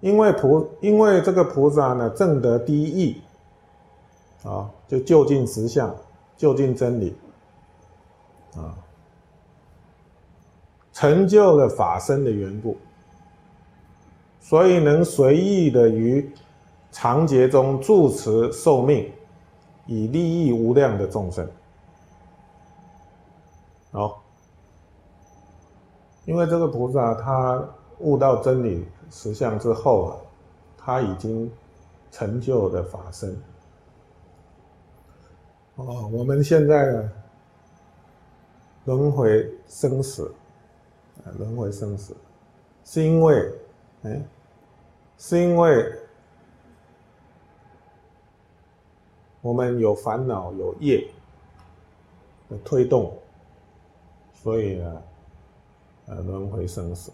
因为菩因为这个菩萨呢，正得第一义，啊，就就近实相，就近真理，啊，成就了法身的缘故，所以能随意的于长劫中住持寿命，以利益无量的众生。好，因为这个菩萨他悟到真理实相之后啊，他已经成就的法身。哦，我们现在呢，轮回生死，啊，轮回生死，是因为，哎，是因为我们有烦恼有业的推动。所以呢，呃，轮回生死，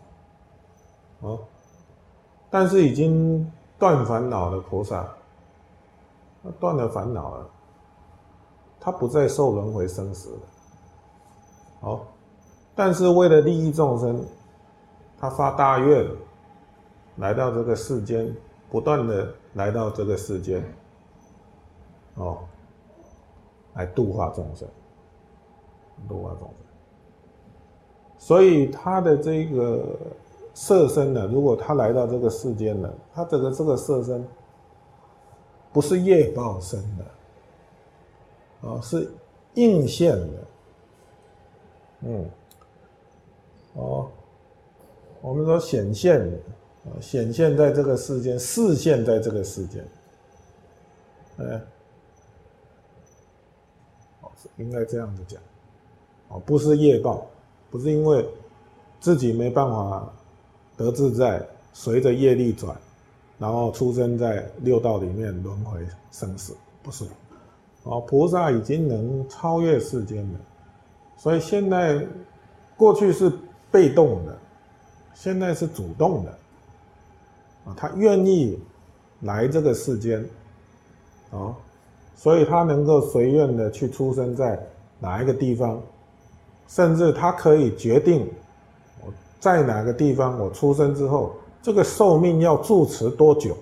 哦，但是已经断烦恼的菩萨，断了烦恼了，他不再受轮回生死了，好，但是为了利益众生，他发大愿，来到这个世间，不断的来到这个世间，哦，来度化众生，度化众生。所以他的这个色身呢，如果他来到这个世间了，他这个这个色身不是业报生的，啊，是应现的，嗯，哦，我们说显现的，啊，显现在这个世间，视现在这个世间，哎，应该这样子讲，哦，不是业报。不是因为自己没办法得自在，随着业力转，然后出生在六道里面轮回生死，不是。哦，菩萨已经能超越世间了，所以现在过去是被动的，现在是主动的。啊，他愿意来这个世间，啊，所以他能够随愿的去出生在哪一个地方。甚至他可以决定在哪个地方，我出生之后，这个寿命要住持多久，